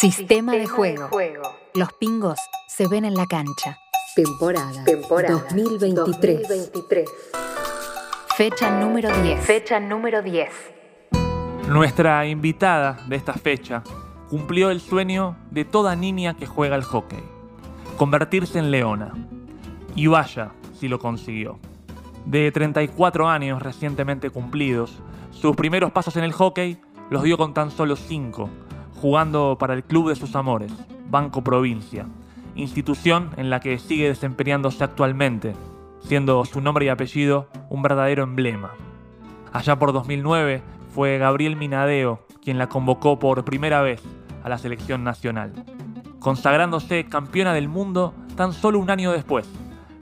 Sistema, de, juego. Los pingos se ven en la cancha. Temporada, Temporada 2023. 2023. Fecha número 10. Fecha número 10. Nuestra invitada de esta fecha cumplió el sueño de toda niña que juega al hockey, convertirse en leona. Y vaya si lo consiguió. De 34 años recientemente cumplidos, sus primeros pasos en el hockey los dio con tan solo 5, jugando para el club de sus amores, Banco Provincia, institución en la que sigue desempeñándose actualmente, siendo su nombre y apellido un verdadero emblema. Allá por 2009 fue Gabriel Minadeo quien la convocó por primera vez a la selección nacional, consagrándose campeona del mundo tan solo un año después,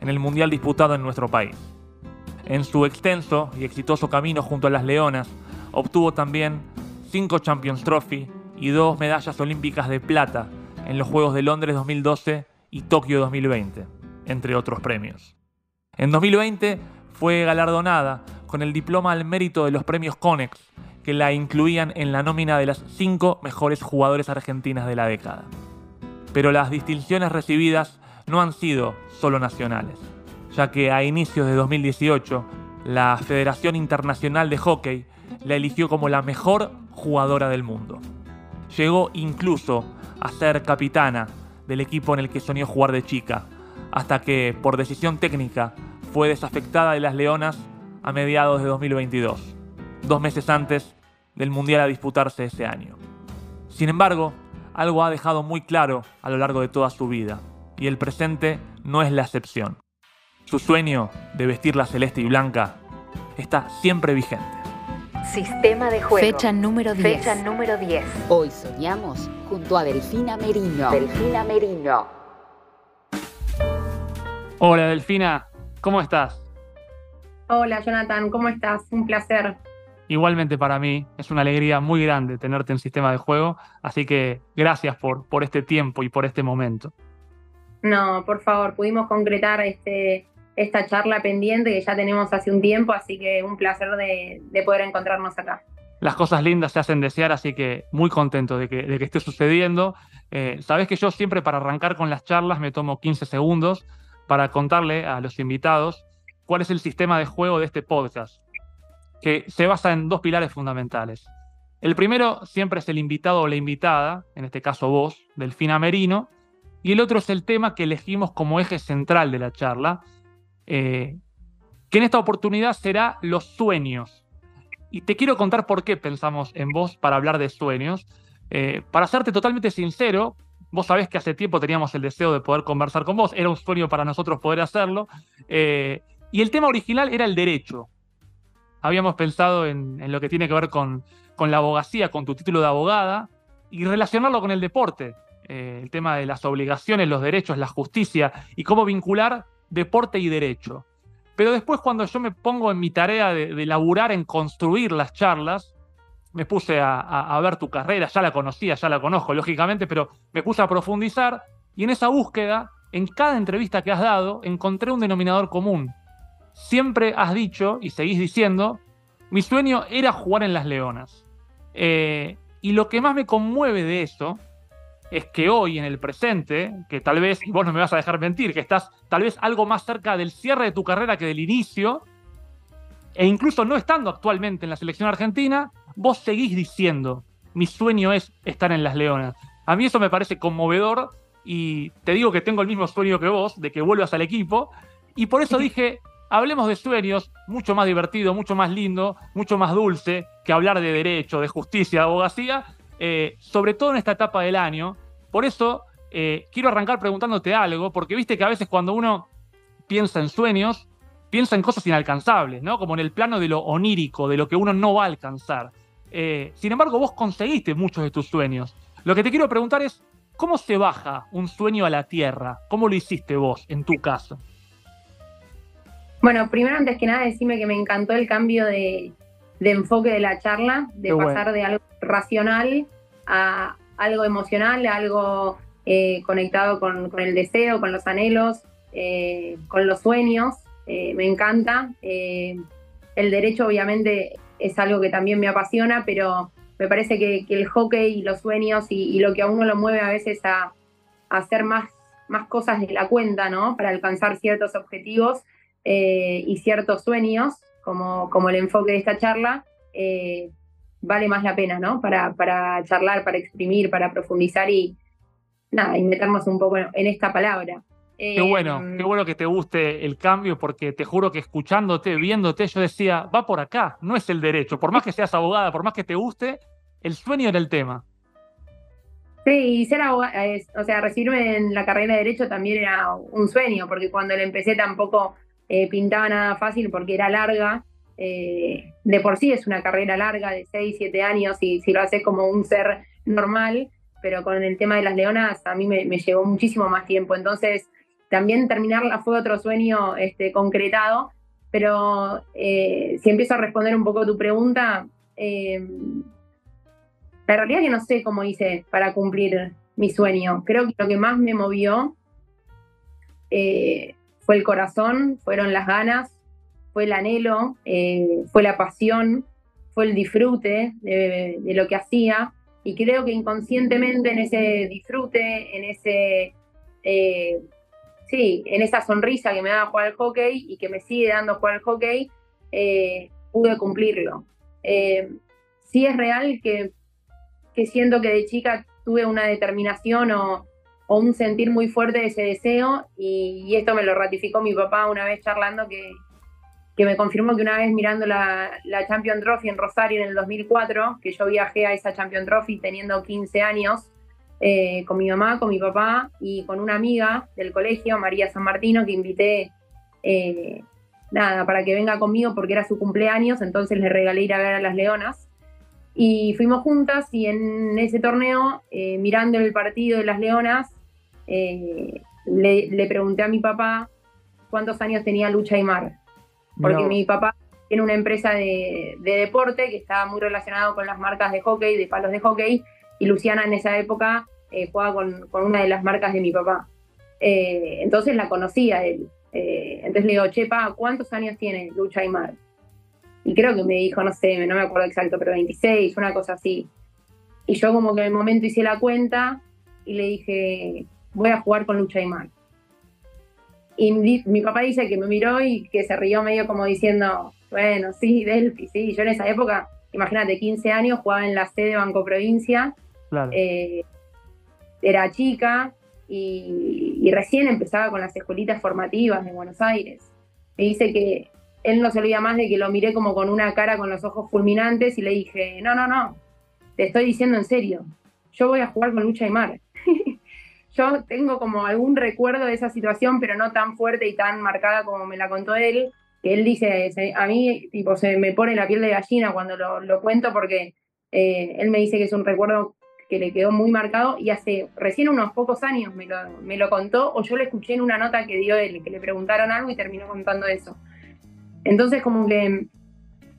en el Mundial disputado en nuestro país. En su extenso y exitoso camino junto a las Leonas, obtuvo también cinco Champions Trophy y dos medallas olímpicas de plata en los Juegos de Londres 2012 y Tokio 2020, entre otros premios. En 2020 fue galardonada con el diploma al mérito de los premios Conex, que la incluían en la nómina de las cinco mejores jugadores argentinas de la década. Pero las distinciones recibidas no han sido solo nacionales, ya que a inicios de 2018 la Federación Internacional de Hockey la eligió como la mejor jugadora del mundo. Llegó incluso a ser capitana del equipo en el que soñó jugar de chica, hasta que, por decisión técnica, fue desafectada de las Leonas a mediados de 2022, dos meses antes del Mundial a disputarse ese año. Sin embargo, algo ha dejado muy claro a lo largo de toda su vida, y el presente no es la excepción. Su sueño de vestir la celeste y blanca está siempre vigente. Sistema de juego. Fecha número 10. Fecha número 10. Hoy soñamos junto a Delfina Merino. Delfina Merino. Hola Delfina, ¿cómo estás? Hola Jonathan, ¿cómo estás? Un placer. Igualmente para mí, es una alegría muy grande tenerte en sistema de juego, así que gracias por, por este tiempo y por este momento. No, por favor, pudimos concretar este, esta charla pendiente que ya tenemos hace un tiempo, así que un placer de, poder encontrarnos acá. Las cosas lindas se hacen desear, así que muy contento de que, esté sucediendo. Eh, Sabes que yo siempre para arrancar con las charlas me tomo 15 segundos para contarle a los invitados cuál es el sistema de juego de este podcast, que se basa en dos pilares fundamentales. El primero siempre es el invitado o la invitada, en este caso vos, Delfina Merino, y el otro es el tema que elegimos como eje central de la charla, eh, que en esta oportunidad será los sueños. Y te quiero contar por qué pensamos en vos para hablar de sueños. Eh, para serte totalmente sincero, vos sabés que hace tiempo teníamos el deseo de poder conversar con vos, era un sueño para nosotros poder hacerlo. Eh, y el tema original era el derecho. Habíamos pensado en, lo que tiene que ver con, con, la abogacía, con tu título de abogada, y relacionarlo con el deporte. el tema de las obligaciones, los derechos, la justicia, y cómo vincular deporte y derecho. Pero después cuando yo me pongo en mi tarea de, laburar en construir las charlas, me puse a, ver tu carrera, ya la conocía, ya la conozco, lógicamente, pero me puse a profundizar y en esa búsqueda, en cada entrevista que has dado, encontré un denominador común. Siempre has dicho y seguís diciendo, mi sueño era jugar en las Leonas. Eh, y lo que más me conmueve de eso es que hoy en el presente, que tal vez, y vos no me vas a dejar mentir, que estás tal vez algo más cerca del cierre de tu carrera que del inicio, e incluso no estando actualmente en la selección argentina, vos seguís diciendo, mi sueño es estar en las Leonas. A mí eso me parece conmovedor y te digo que tengo el mismo sueño que vos, de que vuelvas al equipo, y por eso dije, hablemos de sueños, mucho más divertido, mucho más lindo, mucho más dulce que hablar de derecho, de justicia, de abogacía, eh, sobre todo en esta etapa del año. Por eso eh, quiero arrancar preguntándote algo, porque viste que a veces cuando uno piensa en sueños, piensa en cosas inalcanzables, ¿no? Como en el plano de lo onírico, de lo que uno no va a alcanzar. Eh, sin embargo, vos conseguiste muchos de tus sueños. Lo que te quiero preguntar es, ¿cómo se baja un sueño a la tierra? ¿Cómo lo hiciste vos, en tu caso? Bueno, primero, antes que nada, decime que me encantó el cambio de, enfoque de la charla, de pasar de algo racional a algo emocional, a algo eh, conectado con, el deseo, con los anhelos, eh, con los sueños. Eh, me encanta. el derecho obviamente es algo que también me apasiona, pero me parece que, el hockey y los sueños y, lo que a uno lo mueve a veces a, hacer más, más cosas de la cuenta, ¿no? Para alcanzar ciertos objetivos eh, y ciertos sueños, como, como el enfoque de esta charla, eh, vale más la pena, ¿no? Para, para charlar, para exprimir, para profundizar y, nada, y meternos un poco en esta palabra. Qué bueno, qué bueno que te guste el cambio, porque te juro que escuchándote, viéndote, yo decía, va por acá, no es el derecho. Por más que seas abogada, por más que te guste, el sueño era el tema. Sí, y ser abogada, o sea, recibirme en la carrera de Derecho también era un sueño, porque cuando le empecé tampoco eh, pintaba nada fácil porque era larga. Eh, de por sí es una carrera larga de 6, 7 años y si lo haces como un ser normal, pero con el tema de las leonas a mí me, llevó muchísimo más tiempo. Entonces, también terminarla fue otro sueño este, concretado, pero eh, si empiezo a responder un poco tu pregunta, eh, la realidad es que no sé cómo hice para cumplir mi sueño. Creo que lo que más me movió fue el corazón, fueron las ganas, fue el anhelo, fue la pasión, fue el disfrute de, lo que hacía. Y creo que inconscientemente en ese disfrute, en ese sí, en esa sonrisa que me daba jugar al hockey y que me sigue dando jugar al hockey, eh, pude cumplirlo. Eh, sí es real que, siento que de chica tuve una determinación o, un sentir muy fuerte de ese deseo y, esto me lo ratificó mi papá una vez charlando que, que me confirmó que una vez mirando la, la Champion Trophy en Rosario en el 2004, que yo viajé a esa Champion Trophy teniendo 15 años, eh, con mi mamá, con mi papá y con una amiga del colegio, María San Martino, que invité eh, nada, para que venga conmigo porque era su cumpleaños, entonces le regalé ir a ver a las leonas. Y fuimos juntas y en ese torneo, eh, mirando el partido de las leonas, le, pregunté a mi papá cuántos años tenía Lucha y Mar. Porque mi papá tiene una empresa de, de deporte que está muy relacionado con las marcas de hockey, de palos de hockey, y Luciana en esa época eh, jugaba con, una de las marcas de mi papá. Eh, entonces la conocía él. Eh, entonces le digo, Chepa, ¿cuántos años tiene Lucha Aymar? Y creo que me dijo, no sé, no me acuerdo exacto, pero 26, una cosa así. Y yo como que en el momento hice la cuenta y le dije, voy a jugar con Lucha Aymar. Y mi, papá dice que me miró y que se rió medio como diciendo, bueno, sí, Delphi, sí. Yo en esa época, imagínate, 15 años, jugaba en la sede Banco Provincia eh, era chica y, recién empezaba con las escuelitas formativas de Buenos Aires. Me dice que él no se olvida más de que lo miré como con una cara con los ojos fulminantes y le dije, no, no, no, te estoy diciendo en serio, yo voy a jugar con Lucha y Mar. Yo tengo como algún recuerdo de esa situación, pero no tan fuerte y tan marcada como me la contó él, que él dice, a mí tipo se me pone la piel de gallina cuando lo, cuento porque eh, él me dice que es un recuerdo que le quedó muy marcado y hace recién unos pocos años me lo, me lo contó o yo lo escuché en una nota que dio él, que le preguntaron algo y terminó contando eso. Entonces como que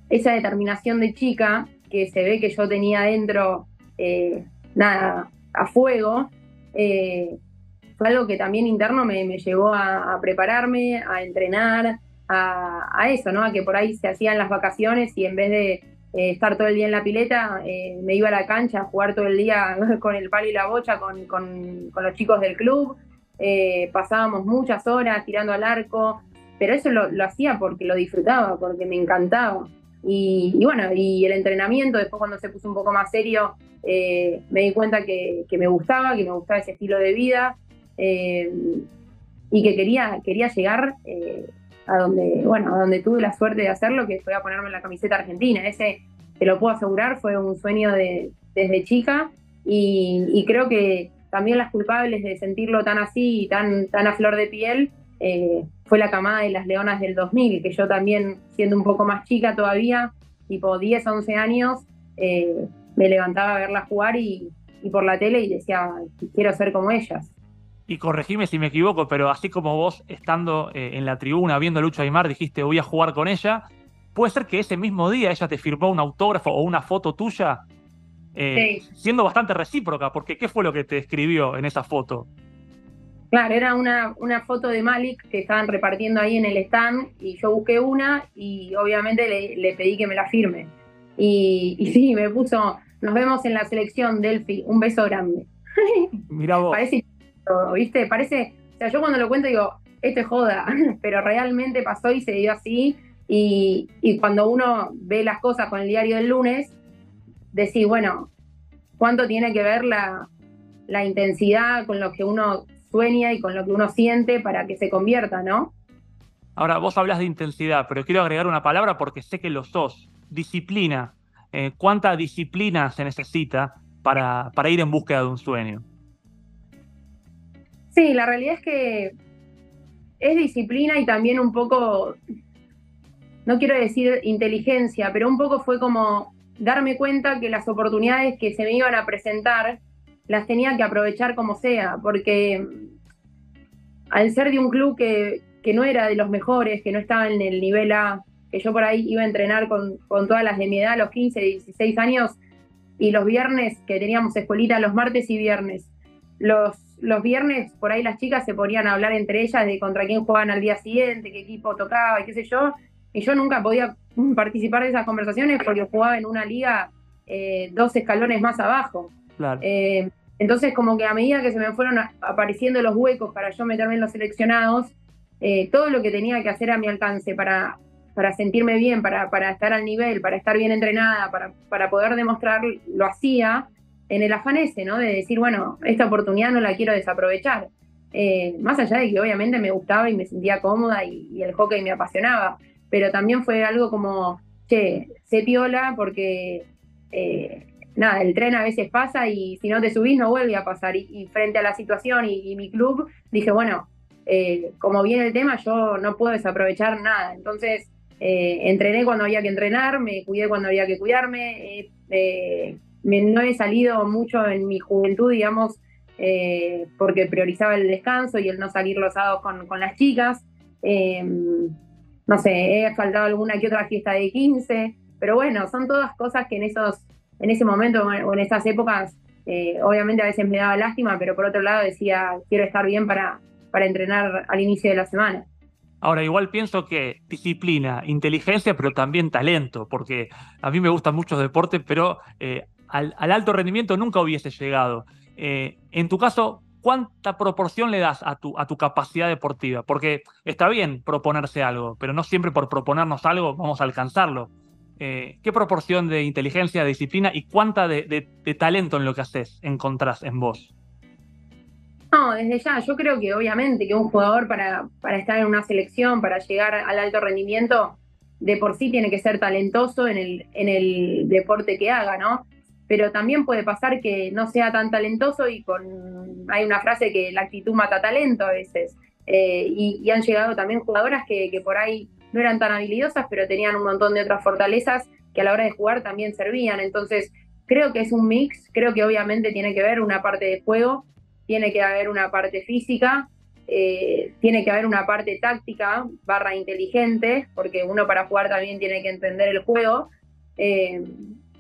esa determinación de chica que se ve que yo tenía dentro, eh, nada, a fuego, eh, fue algo que también interno me, llevó a, prepararme, a entrenar, a, eso, ¿no? A que por ahí se hacían las vacaciones y en vez de eh, estar todo el día en la pileta, eh, me iba a la cancha a jugar todo el día con el palo y la bocha con, los chicos del club. Pasábamos muchas horas tirando al arco, pero eso lo, hacía porque lo disfrutaba, porque me encantaba. Y, bueno, y el entrenamiento, después cuando se puso un poco más serio, me di cuenta que, me gustaba, que me gustaba ese estilo de vida y que quería, quería llegar a donde, bueno, a donde tuve la suerte de hacerlo, que fue a ponerme la camiseta argentina. Ese, te lo puedo asegurar, fue un sueño de, desde chica y, creo que también las culpables de sentirlo tan así y tan, tan a flor de piel eh, fue la camada de las Leonas del 2000, que yo también, siendo un poco más chica todavía, tipo 10, 11 años, eh, me levantaba a verlas jugar y, y por la tele y decía, quiero ser como ellas y corregime si me equivoco, pero así como vos estando eh, en la tribuna viendo a Lucha Aymar dijiste voy a jugar con ella, puede ser que ese mismo día ella te firmó un autógrafo o una foto tuya, siendo bastante recíproca, porque ¿qué fue lo que te escribió en esa foto? Claro, era una, una foto de Malik que estaban repartiendo ahí en el stand y yo busqué una y obviamente le, pedí que me la firme. Y, y sí, me puso, nos vemos en la selección, Delphi, un beso grande. Mira vos. Parece, ¿viste? Parece, o sea, yo cuando lo cuento digo, este joda, pero realmente pasó y se dio así. Y, cuando uno ve las cosas con el diario del lunes, decís, bueno, ¿cuánto tiene que ver la, la intensidad con lo que uno sueña y con lo que uno siente para que se convierta, ¿no? Ahora, vos hablas de intensidad, pero quiero agregar una palabra porque sé que lo sos. Disciplina. Eh, ¿Cuánta disciplina se necesita para, para ir en búsqueda de un sueño? Sí, la realidad es que es disciplina y también un poco, no quiero decir inteligencia, pero un poco fue como darme cuenta que las oportunidades que se me iban a presentar las tenía que aprovechar como sea, porque al ser de un club que, no era de los mejores, que no estaba en el nivel A, que yo por ahí iba a entrenar con, todas las de mi edad, los 15, 16 años, y los viernes, que teníamos escuelita los martes y viernes, los, los viernes por ahí las chicas se ponían a hablar entre ellas de contra quién jugaban al día siguiente, qué equipo tocaba y qué sé yo, y yo nunca podía participar de esas conversaciones porque jugaba en una liga eh, dos escalones más abajo. Eh, entonces, como que a medida que se me fueron apareciendo los huecos para yo meterme en los seleccionados, eh, todo lo que tenía que hacer a mi alcance para, para sentirme bien, para, para estar al nivel, para estar bien entrenada, para, para poder demostrar, lo hacía en el afán ese, ¿no? De decir, bueno, esta oportunidad no la quiero desaprovechar. Eh, más allá de que obviamente me gustaba y me sentía cómoda y, el hockey me apasionaba, pero también fue algo como, che, se piola porque eh, nada, el tren a veces pasa y si no te subís no vuelve a pasar. Y, frente a la situación y, mi club, dije, bueno, eh, como viene el tema, yo no puedo desaprovechar nada. Entonces, eh, entrené cuando había que entrenar, me cuidé cuando había que cuidarme. Eh, no he salido mucho en mi juventud, digamos, porque priorizaba el descanso y el no salir los sábados con, con las chicas. no sé, he faltado alguna que otra fiesta de 15, pero bueno, son todas cosas que en esos en ese momento o en esas épocas, eh, obviamente a veces me daba lástima, pero por otro lado decía, quiero estar bien para, para entrenar al inicio de la semana. Ahora, igual pienso que disciplina, inteligencia, pero también talento, porque a mí me gustan muchos deportes, pero eh, al, alto rendimiento nunca hubiese llegado. Eh, en tu caso, ¿cuánta proporción le das a tu, a tu capacidad deportiva? Porque está bien proponerse algo, pero no siempre por proponernos algo vamos a alcanzarlo. Eh, ¿qué proporción de inteligencia, disciplina y cuánta de, talento en lo que haces encontrás en vos? No, desde ya, yo creo que obviamente que un jugador para, para estar en una selección, para llegar al alto rendimiento, de por sí tiene que ser talentoso en el, en el deporte que haga, ¿no? Pero también puede pasar que no sea tan talentoso y con hay una frase que la actitud mata talento a veces. Eh, y, han llegado también jugadoras que por ahí no eran tan habilidosas, pero tenían un montón de otras fortalezas que a la hora de jugar también servían. Entonces, creo que es un mix, creo que obviamente tiene que haber una parte de juego, tiene que haber una parte física, eh, tiene que haber una parte táctica barra inteligente, porque uno para jugar también tiene que entender el juego, eh,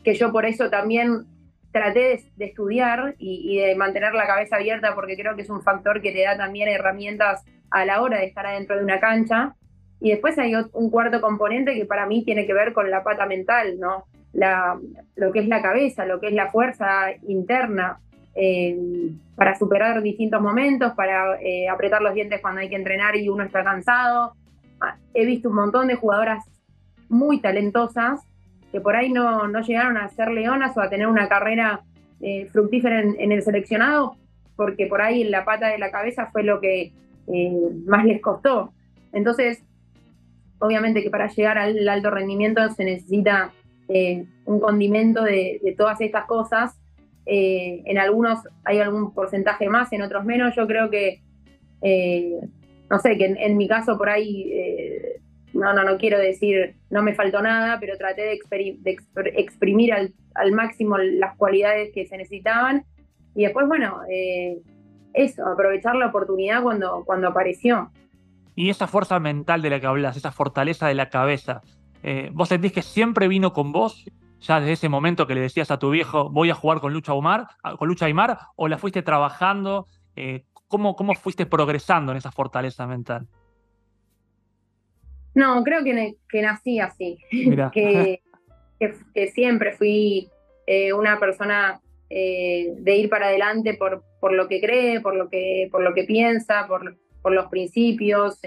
que yo por eso también traté de, estudiar y, y, de mantener la cabeza abierta, porque creo que es un factor que te da también herramientas a la hora de estar adentro de una cancha. Y después hay un cuarto componente que para mí tiene que ver con la pata mental, ¿no? Lo que es la cabeza, lo que es la fuerza interna eh, para superar distintos momentos, para eh, apretar los dientes cuando hay que entrenar y uno está cansado. Ah, he visto un montón de jugadoras muy talentosas que por ahí no, no llegaron a ser leonas o a tener una carrera eh, fructífera en, en, el seleccionado, porque por ahí la pata de la cabeza fue lo que más les costó. Entonces, obviamente que para llegar al alto rendimiento se necesita eh, un condimento de, todas estas cosas. Eh, en algunos hay algún porcentaje más, en otros menos. Yo creo que, eh, no sé, que en, mi caso por ahí, no, no, no quiero decir no me faltó nada, pero traté de, exprimir al, al, máximo las cualidades que se necesitaban. Y después, bueno, eso, aprovechar la oportunidad cuando, cuando apareció. Y esa fuerza mental de la que hablas, esa fortaleza de la cabeza, eh, ¿vos sentís que siempre vino con vos? Ya desde ese momento que le decías a tu viejo, voy a jugar con Lucha Aymar, con Lucha Aymar, o la fuiste trabajando? Eh, ¿cómo, ¿Cómo fuiste progresando en esa fortaleza mental? No, creo que, que nací así. que, que, siempre fui eh, una persona eh, de ir para adelante por, por lo que cree, por lo que, por lo que piensa, por, por los principios,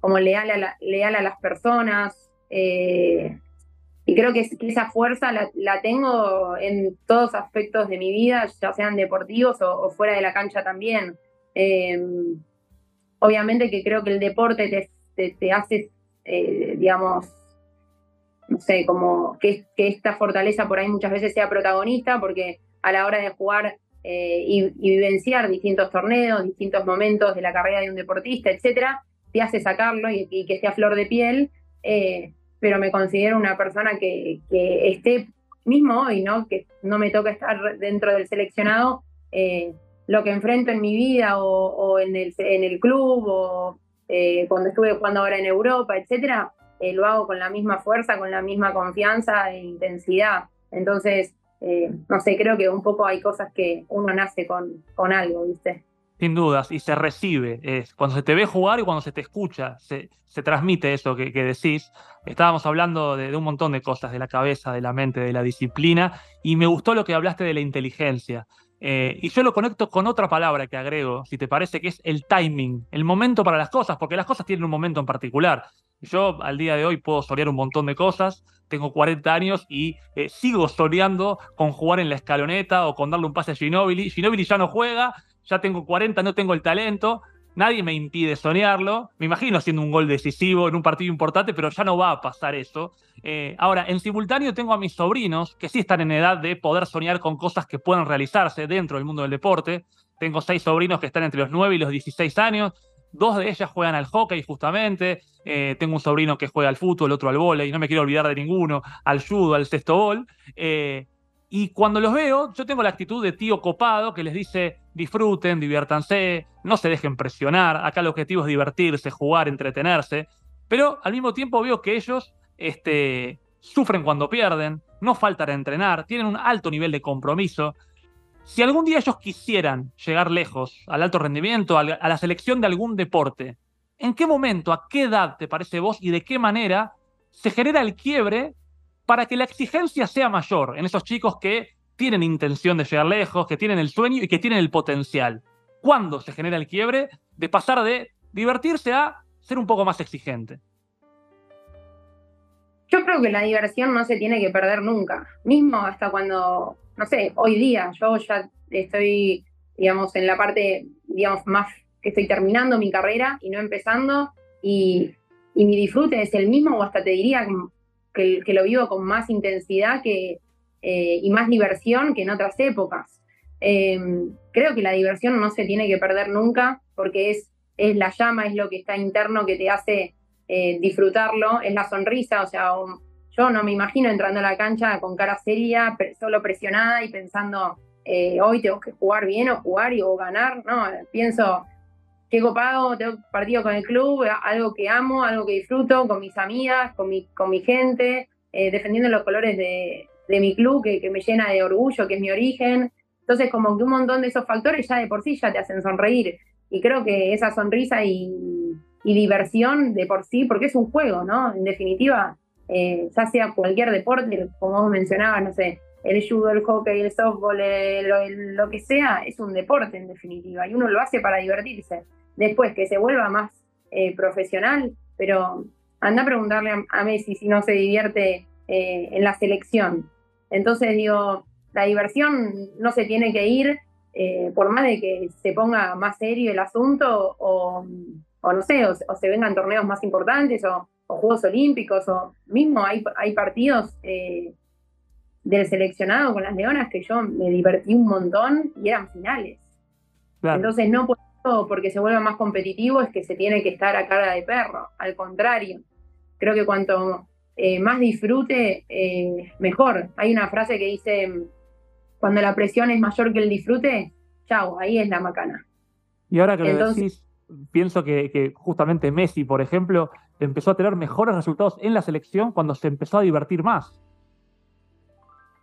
como leal a, leal a las personas. y creo que, esa fuerza la, tengo en todos aspectos de mi vida, ya sean deportivos o, fuera de la cancha también. obviamente que creo que el deporte te, te hace, digamos, no sé, como que, esta fortaleza por ahí muchas veces sea protagonista, porque a la hora de jugar eh, y, vivenciar distintos torneos, distintos momentos de la carrera de un deportista, etcétera, te hace sacarlo y, que esté a flor de piel, eh, pero me considero una persona que, esté mismo hoy, ¿no? Que no me toca estar dentro del seleccionado, eh, lo que enfrento en mi vida o, en, el, en el club o cuando estuve jugando ahora en Europa, etcétera, lo hago con la misma fuerza, con la misma confianza e intensidad. Entonces, eh, no sé, creo que un poco hay cosas que uno nace con, con algo, ¿viste? Sin dudas, y se recibe. Es, cuando se te ve jugar y cuando se te escucha, se, se transmite eso que, decís. Estábamos hablando de, un montón de cosas, de la cabeza, de la mente, de la disciplina, y me gustó lo que hablaste de la inteligencia. Eh, y yo lo conecto con otra palabra que agrego, si te parece, que es el timing, el momento para las cosas, porque las cosas tienen un momento en particular. Yo al día de hoy puedo soñar un montón de cosas, tengo 40 años y eh, sigo soñando con jugar en la escaloneta o con darle un pase a Ginobili. Ginobili ya no juega, ya tengo 40, no tengo el talento, nadie me impide soñarlo. Me imagino haciendo un gol decisivo en un partido importante, pero ya no va a pasar eso. Eh, ahora, en simultáneo tengo a mis sobrinos que sí están en edad de poder soñar con cosas que puedan realizarse dentro del mundo del deporte. Tengo seis sobrinos que están entre los 9 y los 16 años. Dos de ellas juegan al hockey justamente. Eh, tengo un sobrino que juega al fútbol, otro al vóley, no me quiero olvidar de ninguno, al judo, al sexto bol. Eh, y cuando los veo, yo tengo la actitud de tío copado que les dice disfruten, diviértanse, no se dejen presionar. Acá el objetivo es divertirse, jugar, entretenerse. Pero al mismo tiempo veo que ellos este, sufren cuando pierden, no faltan a entrenar, tienen un alto nivel de compromiso. Si algún día ellos quisieran llegar lejos, al alto rendimiento, a la selección de algún deporte, ¿en qué momento, a qué edad te parece vos y de qué manera se genera el quiebre para que la exigencia sea mayor en esos chicos que tienen intención de llegar lejos, que tienen el sueño y que tienen el potencial? ¿Cuándo se genera el quiebre de pasar de divertirse a ser un poco más exigente? Yo creo que la diversión no se tiene que perder nunca, mismo hasta cuando no sé, hoy día yo ya estoy, digamos, en la parte, digamos, más que estoy terminando mi carrera y no empezando, y, mi disfrute es el mismo, o hasta te diría que, lo vivo con más intensidad que, eh, y más diversión que en otras épocas. Em, creo que la diversión no se tiene que perder nunca, porque es, es la llama, es lo que está interno que te hace eh, disfrutarlo, es la sonrisa, o sea, yo no me imagino entrando a la cancha con cara seria, solo presionada y pensando, eh, hoy tengo que jugar bien o jugar y o ganar. No, pienso, qué copado, tengo partido con el club, algo que amo, algo que disfruto, con mis amigas, con mi, con mi gente, eh, defendiendo los colores de, mi club, que, me llena de orgullo, que es mi origen. Entonces, como que un montón de esos factores ya de por sí ya te hacen sonreír. Y creo que esa sonrisa y, y diversión de por sí, porque es un juego, ¿no? En definitiva, eh, ya sea cualquier deporte, como vos mencionabas, no sé, el judo, el hockey, el softball, lo que sea, es un deporte en definitiva, y uno lo hace para divertirse. Después que se vuelva más eh, profesional, pero anda a preguntarle a, Messi si no se divierte eh, en la selección. Entonces digo, la diversión no se tiene que ir por más de que se ponga más serio el asunto o, no sé, o, se vengan torneos más importantes o, o Juegos Olímpicos, o mismo hay, hay partidos eh, del seleccionado con las Leonas que yo me divertí un montón y eran finales. Entonces no porque se vuelva más competitivo es que se tiene que estar a cara de perro, al contrario. Creo que cuanto eh, más disfrute, eh, mejor. Hay una frase que dice, cuando la presión es mayor que el disfrute, chau, ahí es la macana. Y ahora que lo decís, pienso que, justamente Messi, por ejemplo, empezó a tener mejores resultados en la selección cuando se empezó a divertir más.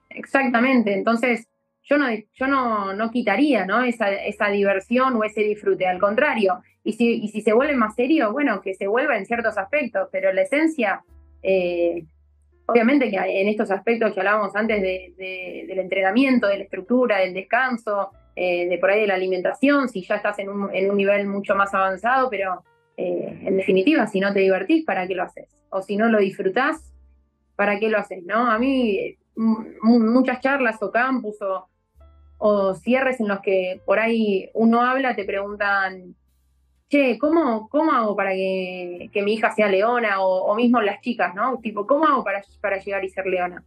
Exactamente, entonces yo no, yo no, no quitaría ¿no? Esa, esa, diversión o ese disfrute, al contrario, y si, y si se vuelve más serio, bueno, que se vuelva en ciertos aspectos, pero la esencia, eh, obviamente que en estos aspectos que hablábamos antes del entrenamiento, de la estructura, del descanso, eh, de por ahí de la alimentación, si ya estás en un, nivel mucho más avanzado, pero eh, en definitiva, si no te divertís, ¿para qué lo haces? O si no lo disfrutás, ¿para qué lo haces? ¿no? A mí muchas charlas o campus o, o cierres en los que por ahí uno habla, te preguntan, che, ¿cómo, cómo hago para que, mi hija sea leona? O, mismo las chicas, ¿no? Tipo, ¿cómo hago para, para llegar y ser leona?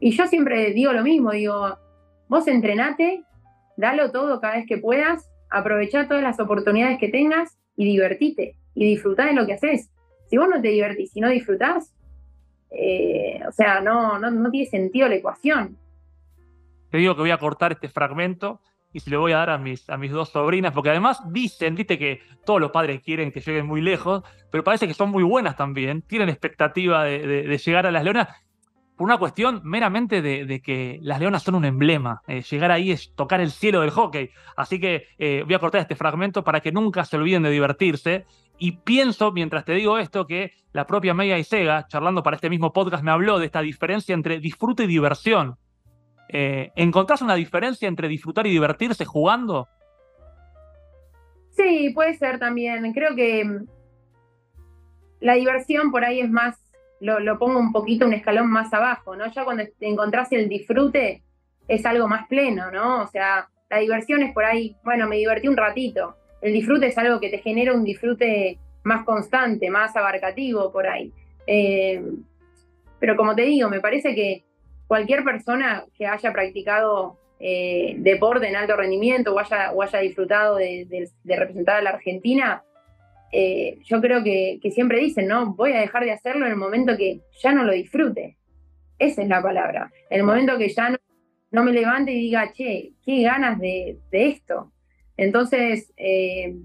Y yo siempre digo lo mismo, digo, vos entrenate, dalo todo cada vez que puedas, aprovecha todas las oportunidades que tengas y divertite y disfrutá de lo que haces. Si vos no te divertís y no disfrutás, eh, o sea, no, no, no tiene sentido la ecuación. Te digo que voy a cortar este fragmento y se lo voy a dar a mis, a mis dos sobrinas, porque además dicen, viste que todos los padres quieren que lleguen muy lejos, pero parece que son muy buenas también, tienen expectativa de, llegar a las leonas, por una cuestión meramente de, que las leonas son un emblema, eh, llegar ahí es tocar el cielo del hockey, así que eh, voy a cortar este fragmento para que nunca se olviden de divertirse, y pienso, mientras te digo esto, que la propia Meia Sega, charlando para este mismo podcast, me habló de esta diferencia entre disfrute y diversión. Eh, ¿Encontrás una diferencia entre disfrutar y divertirse jugando? Sí, puede ser también. Creo que la diversión por ahí es más, lo, pongo un poquito un escalón más abajo, ¿no? Ya cuando encontrás el disfrute es algo más pleno, ¿no? O sea, la diversión es por ahí, bueno, me divertí un ratito. El disfrute es algo que te genera un disfrute más constante, más abarcativo por ahí. Eh, pero como te digo, me parece que cualquier persona que haya practicado eh, deporte en alto rendimiento o haya, o haya disfrutado de, representar a la Argentina, eh, yo creo que, siempre dicen, ¿no? Voy a dejar de hacerlo en el momento que ya no lo disfrute. Esa es la palabra. En el momento que ya no, me levante y diga, che, qué ganas de, esto. Entonces, eh,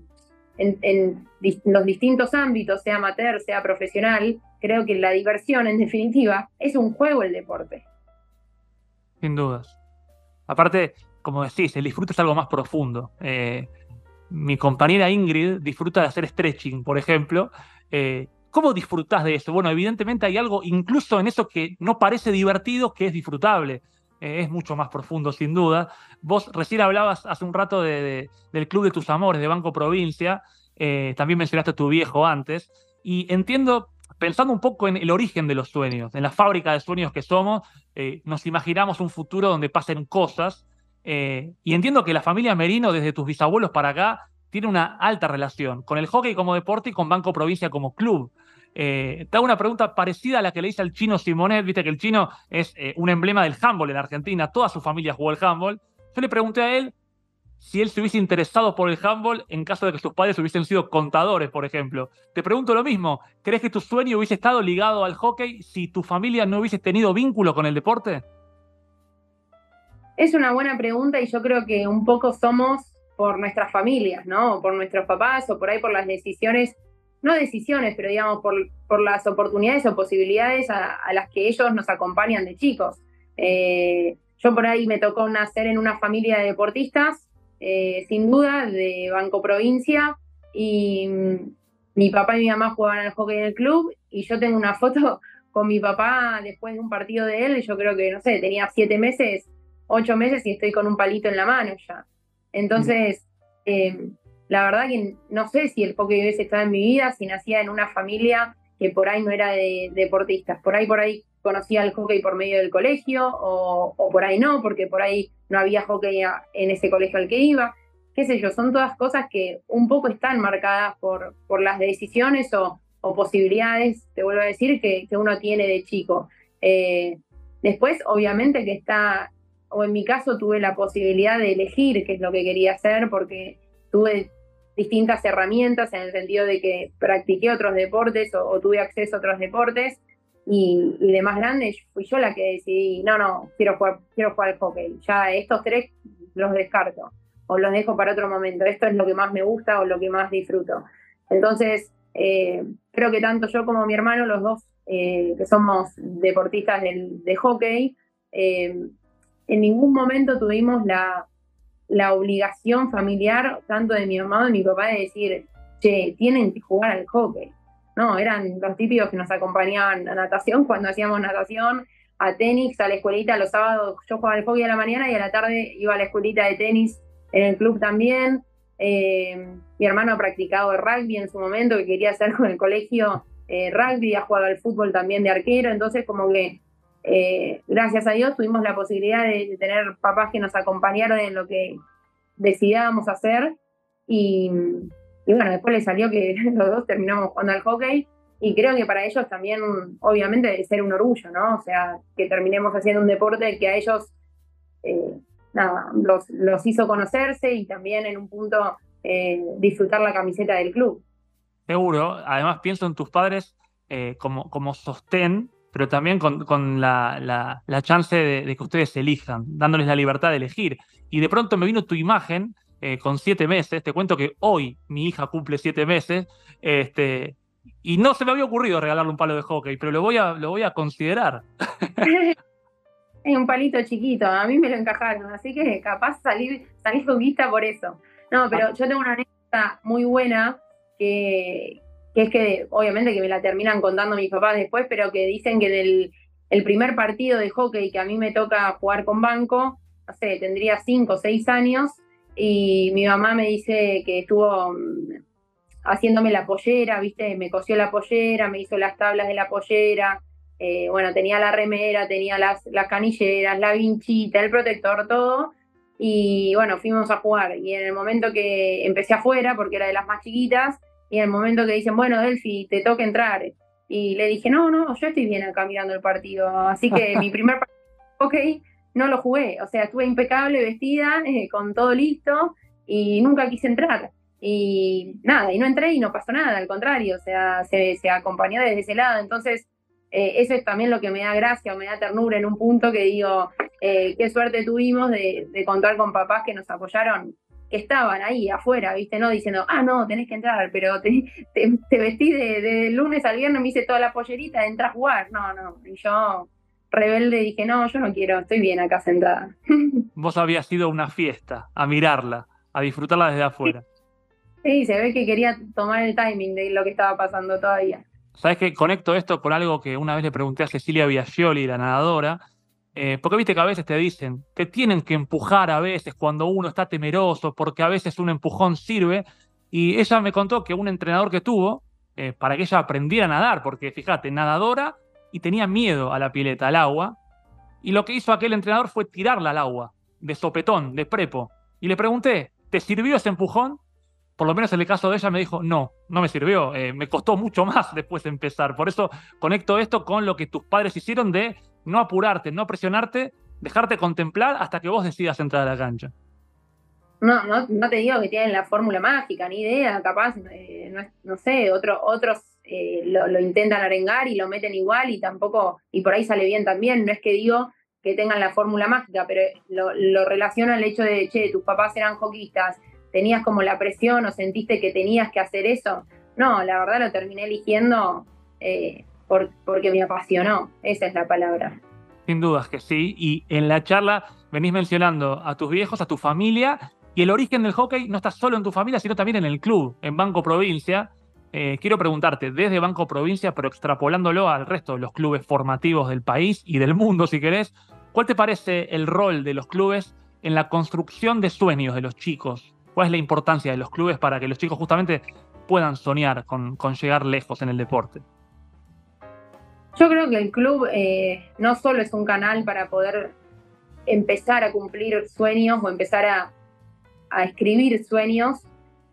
en, en, los distintos ámbitos, sea amateur, sea profesional, creo que la diversión, en definitiva, es un juego el deporte. Sin dudas. Aparte, como decís, el disfrute es algo más profundo. Eh, mi compañera Ingrid disfruta de hacer stretching, por ejemplo. Eh, ¿Cómo disfrutás de eso? Bueno, evidentemente hay algo incluso en eso que no parece divertido, que es disfrutable. Eh, es mucho más profundo, sin duda. Vos recién hablabas hace un rato del Club de tus Amores, de Banco Provincia. también mencionaste a tu viejo antes. Y entiendo pensando un poco en el origen de los sueños, en la fábrica de sueños que somos, eh, nos imaginamos un futuro donde pasen cosas. Eh, y entiendo que la familia Merino, desde tus bisabuelos para acá, tiene una alta relación con el hockey como deporte y con Banco Provincia como club. Eh, te hago una pregunta parecida a la que le hice al chino Simonet. Viste que el chino es un emblema del handball en Argentina. Toda su familia jugó el handball. Yo le pregunté a él si él se hubiese interesado por el handball en caso de que sus padres hubiesen sido contadores, por ejemplo. Te pregunto lo mismo, ¿crees que tu sueño hubiese estado ligado al hockey si tu familia no hubiese tenido vínculo con el deporte? Es una buena pregunta y yo creo que un poco somos por nuestras familias, ¿no? por nuestros papás o por ahí por las decisiones, no decisiones, pero digamos por, por las oportunidades o posibilidades a, las que ellos nos acompañan de chicos. Eh, yo por ahí me tocó nacer en una familia de deportistas eh, sin duda, de Banco Provincia. Y mi papá y mi mamá jugaban al hockey en el club. Y yo tengo una foto con mi papá después de un partido de él. Yo creo que, no sé, tenía siete meses, ocho meses y estoy con un palito en la mano ya. Entonces, em, la verdad que no sé si el hockey hubiese estado en mi vida, si nacía en una familia que por ahí no era de, deportistas. Por ahí, por ahí conocía el hockey por medio del colegio o, por ahí no, porque por ahí no había hockey en ese colegio al que iba. Qué sé yo, son todas cosas que un poco están marcadas por, por las decisiones o, posibilidades, te vuelvo a decir, que, uno tiene de chico. Eh, después, obviamente que está, o en mi caso tuve la posibilidad de elegir qué es lo que quería hacer, porque tuve distintas herramientas en el sentido de que practiqué otros deportes o tuve acceso a otros deportes y, de más grande fui yo la que decidí, no, no, quiero jugar, quiero jugar al hockey. Ya estos tres los descarto o los dejo para otro momento. Esto es lo que más me gusta o lo que más disfruto. Entonces, eh, creo que tanto yo como mi hermano, los dos eh, que somos deportistas de hockey, eh, en ningún momento tuvimos la, la obligación familiar, tanto de mi mamá como de mi papá, de decir, che, tienen que jugar al hockey no, eran los típicos que nos acompañaban a natación cuando hacíamos natación, a tenis, a la escuelita los sábados, yo jugaba al hockey a la mañana y a la tarde iba a la escuelita de tenis en el club también. Eh, mi hermano ha practicado rugby en su momento, que quería hacer con el colegio eh, rugby, ha jugado al fútbol también de arquero, entonces como que eh, gracias a Dios tuvimos la posibilidad de, tener papás que nos acompañaron en lo que decidábamos hacer y, bueno, después le salió que los dos terminamos jugando al hockey y creo que para ellos también, obviamente, debe ser un orgullo, ¿no? O sea, que terminemos haciendo un deporte que a ellos, eh, nada, los, los, hizo conocerse y también en un punto eh, disfrutar la camiseta del club. Seguro, además pienso en tus padres como, como sostén, pero también con, la, la, chance de, que ustedes elijan, dándoles la libertad de elegir. Y de pronto me vino tu imagen con siete meses, te cuento que hoy mi hija cumple siete meses, este, y no se me había ocurrido regalarle un palo de hockey, pero lo voy a, lo voy a considerar. es un palito chiquito, a mí me lo encajaron, así que capaz salir, salir vista por eso. No, pero ah. yo tengo una anécdota muy buena que, es que obviamente que me la terminan contando mis papás después, pero que dicen que del el primer partido de hockey que a mí me toca jugar con banco, no tendría cinco o seis años, y mi mamá me dice que estuvo haciéndome la pollera, ¿viste? Me cosió la pollera, me hizo las tablas de la pollera, eh, bueno, tenía la remera, tenía las, las canilleras, la vinchita, el protector, todo. Y bueno, fuimos a jugar. Y en el momento que empecé afuera, porque era de las más chiquitas, y en el momento que dicen, bueno, Delphi, te toca entrar. Y le dije, no, no, yo estoy bien acá mirando el partido. Así que mi primer partido, ok, no lo jugué. O sea, estuve impecable, vestida, eh, con todo listo, y nunca quise entrar. Y nada, y no entré y no pasó nada, al contrario, o sea, se, acompañó desde ese lado. Entonces, eh, eso es también lo que me da gracia o me da ternura en un punto que digo, eh, qué suerte tuvimos de, contar con papás que nos apoyaron, que estaban ahí afuera, ¿viste? No diciendo, ah, no, tenés que entrar, pero te, te, vestí de, lunes al viernes, me hice toda la pollerita, entras a jugar. No, no. Y yo, rebelde, dije, no, yo no quiero, estoy bien acá sentada. Vos habías ido a una fiesta, a mirarla, a disfrutarla desde afuera. Sí, se ve que quería tomar el timing de lo que estaba pasando todavía. Sabes que conecto esto con algo que una vez le pregunté a Cecilia Biagioli, la nadadora, eh, porque viste que a veces te dicen, te tienen que empujar a veces cuando uno está temeroso, porque a veces un empujón sirve. Y ella me contó que un entrenador que tuvo, eh, para que ella aprendiera a nadar, porque fíjate, nadadora y tenía miedo a la pileta, al agua, y lo que hizo aquel entrenador fue tirarla al agua, de sopetón, de prepo. Y le pregunté, ¿te sirvió ese empujón? por lo menos en el caso de ella me dijo, no, no me sirvió, eh, me costó mucho más después de empezar. Por eso conecto esto con lo que tus padres hicieron de no apurarte, no presionarte, dejarte contemplar hasta que vos decidas entrar a la cancha. No, no, no te digo que tienen la fórmula mágica, ni idea, capaz, eh, no, sé, otros eh, lo, intentan arengar y lo meten igual y tampoco, y por ahí sale bien también, no es que digo que tengan la fórmula mágica, pero lo, lo relaciono al hecho de, che, tus papás eran hockeyistas, tenías como la presión o sentiste que tenías que hacer eso. No, la verdad lo terminé eligiendo eh, porque me apasionó, esa es la palabra. Sin dudas que sí, y en la charla venís mencionando a tus viejos, a tu familia, y el origen del hockey no está solo en tu familia, sino también en el club, en Banco Provincia. Eh, quiero preguntarte, desde Banco Provincia, pero extrapolándolo al resto de los clubes formativos del país y del mundo, si querés, ¿cuál te parece el rol de los clubes en la construcción de sueños de los chicos? ¿Cuál es la importancia de los clubes para que los chicos justamente puedan soñar con, llegar lejos en el deporte? Yo creo que el club eh, no solo es un canal para poder empezar a cumplir sueños o empezar a, escribir sueños,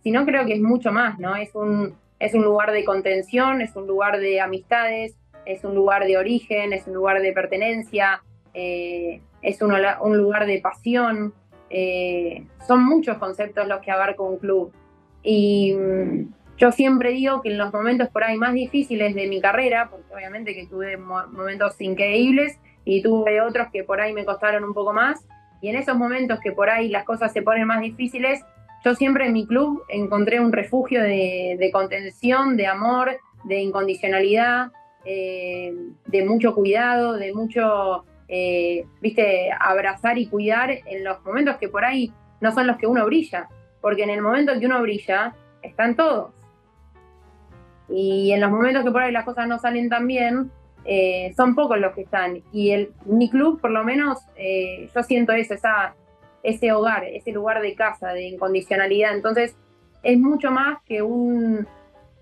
sino creo que es mucho más, ¿no? Es un, es un lugar de contención, es un lugar de amistades, es un lugar de origen, es un lugar de pertenencia, eh, es un, un, lugar de pasión, eh, son muchos conceptos los que abarca un club. Y mm, yo siempre digo que en los momentos por ahí más difíciles de mi carrera, porque obviamente que tuve momentos increíbles y tuve otros que por ahí me costaron un poco más, y en esos momentos que por ahí las cosas se ponen más difíciles, yo siempre en mi club encontré un refugio de, contención, de amor, de incondicionalidad, eh, de mucho cuidado, de mucho eh, viste, abrazar y cuidar en los momentos que por ahí no son los que uno brilla, porque en el momento en que uno brilla, están todos. Y en los momentos que por ahí las cosas no salen tan bien, eh, son pocos los que están. Y el, mi club, por lo menos, eh, yo siento eso, ese hogar, ese lugar de casa, de incondicionalidad. Entonces, es mucho más que, un,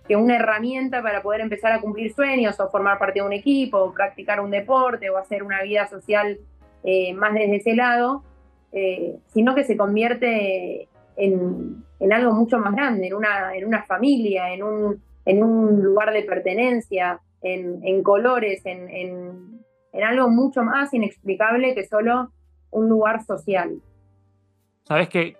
que una herramienta para poder empezar a cumplir sueños o formar parte de un equipo, o practicar un deporte o hacer una vida social eh, más desde ese lado, sino que se convierte en, en, algo mucho más grande, en una, en una familia, en un, en un lugar de pertenencia en, colores, en, algo mucho más inexplicable que solo un lugar social. Sabes que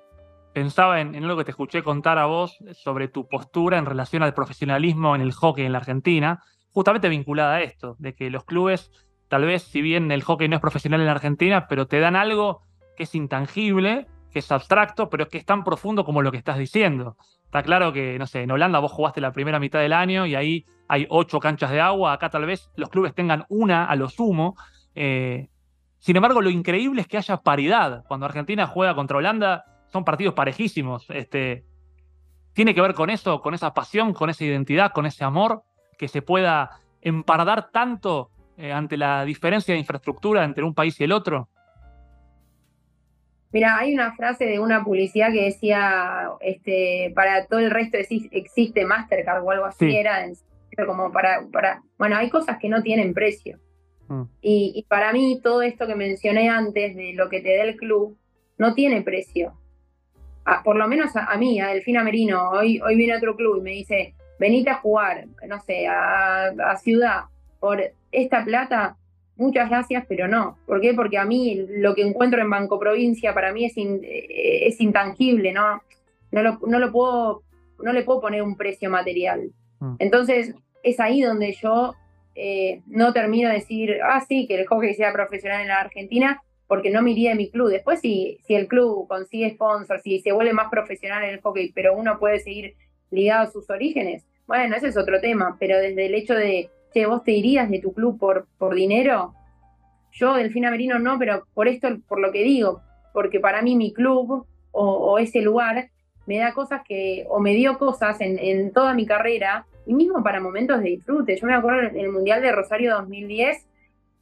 pensaba en, algo que te escuché contar a vos sobre tu postura en relación al profesionalismo en el hockey en la Argentina, justamente vinculada a esto, de que los clubes, tal vez si bien el hockey no es profesional en la Argentina, pero te dan algo que es intangible, que es abstracto, pero que es tan profundo como lo que estás diciendo. Está claro que, no sé, en Holanda vos jugaste la primera mitad del año y ahí hay ocho canchas de agua, acá tal vez los clubes tengan una a lo sumo. Eh, sin embargo, lo increíble es que haya paridad. Cuando Argentina juega contra Holanda, son partidos parejísimos. Este, tiene que ver con eso, con esa pasión, con esa identidad, con ese amor, que se pueda empardar tanto eh, ante la diferencia de infraestructura entre un país y el otro. Mira, hay una frase de una publicidad que decía, este, para todo el resto existe Mastercard o algo así, era como para, para, bueno, hay cosas que no tienen precio. Mm. Y, para mí todo esto que mencioné antes de lo que te da el club, no tiene precio. por lo menos a, mí, a Delfina Merino, hoy, hoy viene otro club y me dice, venite a jugar, no sé, a, a Ciudad, por esta plata, muchas gracias, pero no. ¿Por qué? Porque a mí lo que encuentro en Banco Provincia para mí es, eh, es intangible, ¿no? No, lo, no, lo puedo, no le puedo poner un precio material. Mm. Entonces, es ahí donde yo eh, no termino de decir, ah, sí, que el hockey sea profesional en la Argentina, porque no me iría de mi club. Después, si, si el club consigue sponsors, si se vuelve más profesional en el hockey, pero uno puede seguir ligado a sus orígenes, bueno, ese es otro tema, pero desde el hecho de che, vos te irías de tu club por, por dinero. Yo, Delfina Merino, no, pero por esto, por lo que digo, porque para mí mi club o, ese lugar me da cosas que, o me dio cosas en, toda mi carrera, y mismo para momentos de disfrute. Yo me acuerdo en el Mundial de Rosario 2010,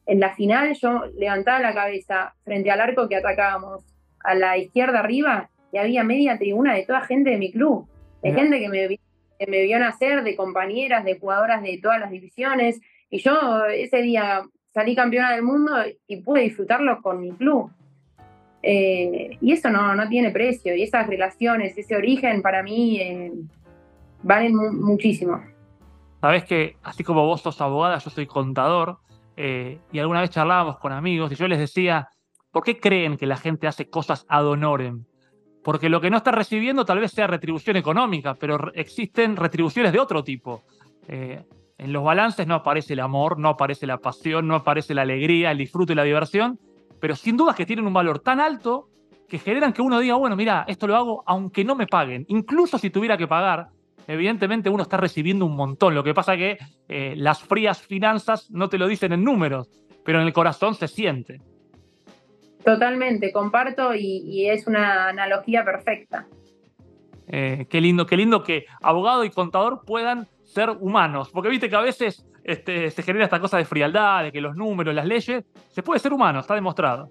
en la final yo levantaba la cabeza frente al arco que atacábamos a la izquierda arriba y había media tribuna de toda gente de mi club, de gente que me que me vio nacer, de compañeras, de jugadoras de todas las divisiones. Y yo ese día salí campeona del mundo y pude disfrutarlo con mi club. Eh, y eso no, no tiene precio. Y esas relaciones, ese origen para mí eh, valen muchísimo. Sabes que así como vos sos abogada, yo soy contador. Eh, y alguna vez charlábamos con amigos y yo les decía, ¿por qué creen que la gente hace cosas ad honorem? Porque lo que no está recibiendo tal vez sea retribución económica, pero existen retribuciones de otro tipo. Eh, en los balances no aparece el amor, no aparece la pasión, no aparece la alegría, el disfrute y la diversión, pero sin duda que tienen un valor tan alto que generan que uno diga, bueno, mira, esto lo hago aunque no me paguen. Incluso si tuviera que pagar, evidentemente uno está recibiendo un montón. Lo que pasa que eh, las frías finanzas no te lo dicen en números, pero en el corazón se siente. Totalmente, comparto y, es una analogía perfecta. Eh, qué lindo, qué lindo que abogado y contador puedan ser humanos, porque viste que a veces este, se genera esta cosa de frialdad, de que los números, las leyes, se puede ser humano, está demostrado.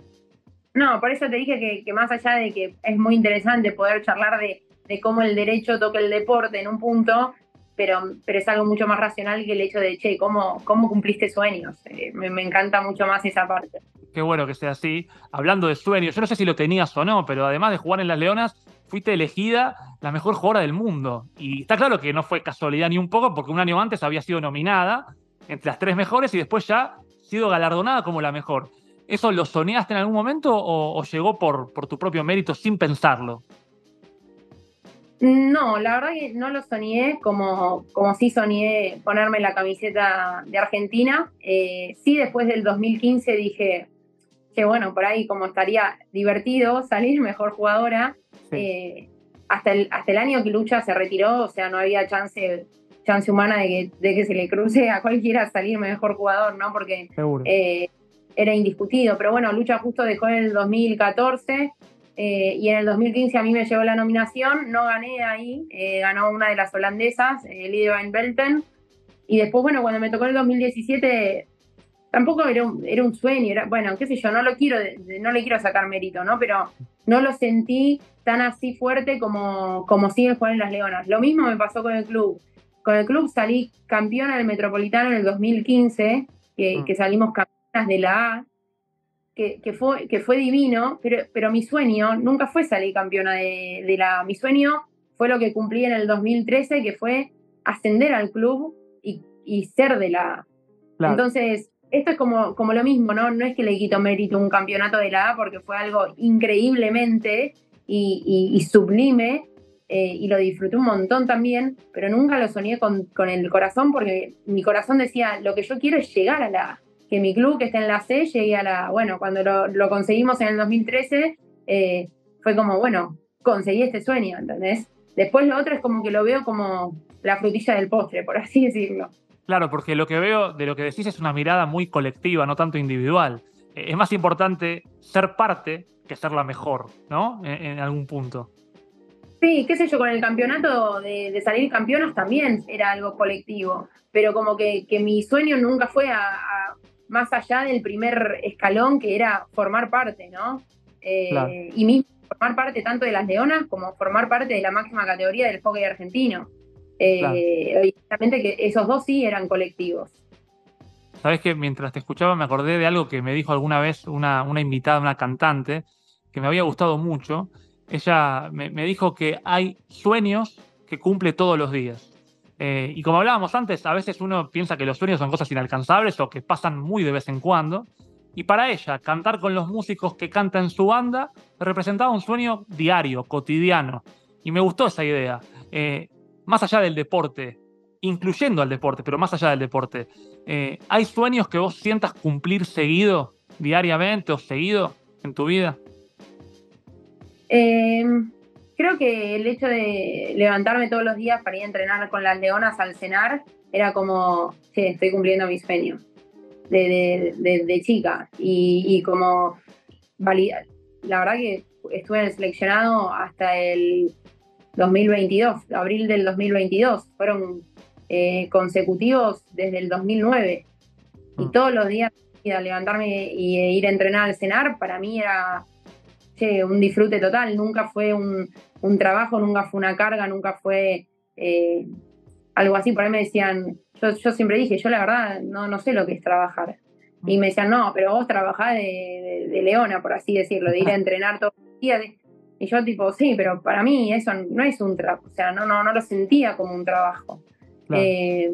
No, por eso te dije que, más allá de que es muy interesante poder charlar de, cómo el derecho toca el deporte en un punto, pero, pero es algo mucho más racional que el hecho de, che, ¿cómo, cómo cumpliste sueños? Eh, me encanta mucho más esa parte qué bueno que sea así. Hablando de sueños, yo no sé si lo tenías o no, pero además de jugar en las Leonas, fuiste elegida la mejor jugadora del mundo. Y está claro que no fue casualidad ni un poco, porque un año antes había sido nominada entre las tres mejores y después ya sido galardonada como la mejor. ¿Eso lo soñaste en algún momento o, llegó por, por tu propio mérito sin pensarlo? No, la verdad que no lo soñé como, como sí soñé ponerme la camiseta de Argentina. Eh, sí, después del 2015 dije, que bueno, por ahí como estaría divertido salir mejor jugadora. Eh, hasta, el, hasta el año que Lucha se retiró, o sea, no había chance, chance humana de que, de que se le cruce a cualquiera salir mejor jugador, ¿no? Porque eh, era indiscutido. Pero bueno, Lucha justo dejó en el 2014 eh, y en el 2015 a mí me llevó la nominación. No gané ahí, ganó una de las holandesas, Lidia Van Belten. y después, bueno, cuando me tocó el 2017, tampoco era un, era un sueño, era, bueno, qué sé yo, no lo quiero, no le quiero sacar mérito, ¿no? Pero no lo sentí tan así fuerte como, como siguen jugando las Leonas. Lo mismo me pasó con el club. Con el club salí campeona del Metropolitano en el 2015, que, mm. que salimos campeonas de la A, que, que, fue, que fue divino, pero, pero mi sueño nunca fue salir campeona de, de la A. Mi sueño fue lo que cumplí en el 2013, que fue ascender al club y, ser de la A. Entonces, esto es como, como lo mismo, ¿no? No es que le quito mérito un campeonato de la A porque fue algo increíblemente y, sublime eh, y lo disfruté un montón también, pero nunca lo soñé con, con, el corazón porque mi corazón decía, lo que yo quiero es llegar a la A, que mi club que está en la C llegue a la. Bueno, cuando lo, conseguimos en el 2013, eh, fue como, bueno, conseguí este sueño, ¿entendés? Después lo otro es como que lo veo como la frutilla del postre, por así decirlo. Claro, porque lo que veo de lo que decís es una mirada muy colectiva, no tanto individual. Eh, es más importante ser parte que ser la mejor, ¿no? En, algún punto. Sí, qué sé yo, con el campeonato de, salir campeonas también era algo colectivo, pero como que, mi sueño nunca fue a, más allá del primer escalón que era formar parte, ¿no? Eh, y mismo formar parte tanto de las leonas como formar parte de la máxima categoría del hockey argentino. Eh, que esos dos sí eran colectivos. Sabes que mientras te escuchaba me acordé de algo que me dijo alguna vez una, una invitada, una cantante, que me había gustado mucho. Ella me, dijo que hay sueños que cumple todos los días. Eh, y como hablábamos antes, a veces uno piensa que los sueños son cosas inalcanzables o que pasan muy de vez en cuando. Y para ella, cantar con los músicos que canta en su banda representaba un sueño diario, cotidiano. Y me gustó esa idea. Eh, más allá del deporte, incluyendo al deporte, pero más allá del deporte, eh, ¿hay sueños que vos sientas cumplir seguido, diariamente o seguido en tu vida? Em, creo que el hecho de levantarme todos los días para ir a entrenar con las leonas al cenar era como, sí, estoy cumpliendo mi sueño de, chica. Y, y como validar. La verdad que estuve en el seleccionado hasta el 2022, abril del 2022. Fueron eh, consecutivos desde el 2009. Y mm. todos los días levantarme y ir a entrenar al cenar, para mí era un disfrute total. Nunca fue un, trabajo, nunca fue una carga, nunca fue eh, algo así. Por ahí me decían, yo, siempre dije, yo la verdad no, no sé lo que es trabajar. Y me decían, no, pero vos trabajás de, de leona, por así decirlo, de ir a entrenar todos los días. Y yo tipo, sí, pero para mí eso no es un trabajo, o sea, no, no, no lo sentía como un trabajo. Eh,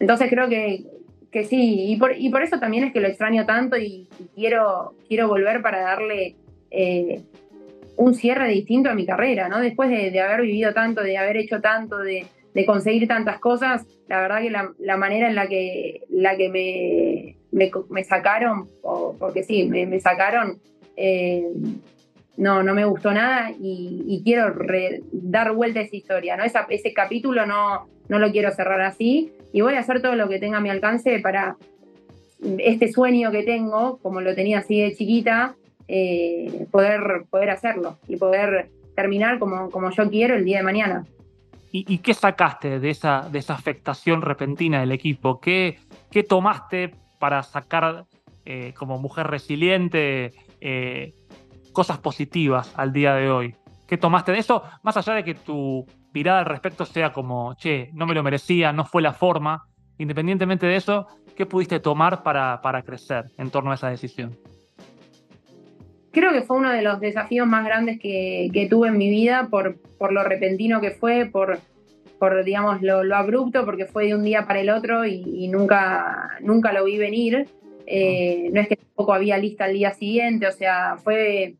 entonces creo que, que sí, y por, y por, eso también es que lo extraño tanto y, quiero, quiero volver para darle eh, un cierre distinto a mi carrera, ¿no? Después de, haber vivido tanto, de haber hecho tanto, de, conseguir tantas cosas, la verdad que la, manera en la que, la que me, me, sacaron, porque sí, me, sacaron, eh, no, no me gustó nada y, quiero dar vuelta a esa historia, ¿no? ese capítulo no, no lo quiero cerrar así y voy a hacer todo lo que tenga a mi alcance para este sueño que tengo, como lo tenía así de chiquita, eh, poder, poder hacerlo y poder terminar como, como yo quiero el día de mañana. ¿Y, qué sacaste de esa, de afectación repentina del equipo? ¿Qué, qué tomaste para sacar eh, como mujer resiliente eh, cosas positivas al día de hoy? ¿Qué tomaste de eso? Más allá de que tu mirada al respecto sea como, che, no me lo merecía, no fue la forma, independientemente de eso, ¿qué pudiste tomar para, para crecer en torno a esa decisión? Creo que fue uno de los desafíos más grandes que, tuve en mi vida por, por lo repentino que fue, por, por digamos, lo, abrupto, porque fue de un día para el otro y, nunca, nunca lo vi venir. Eh, no es que tampoco había lista al día siguiente, o sea, fue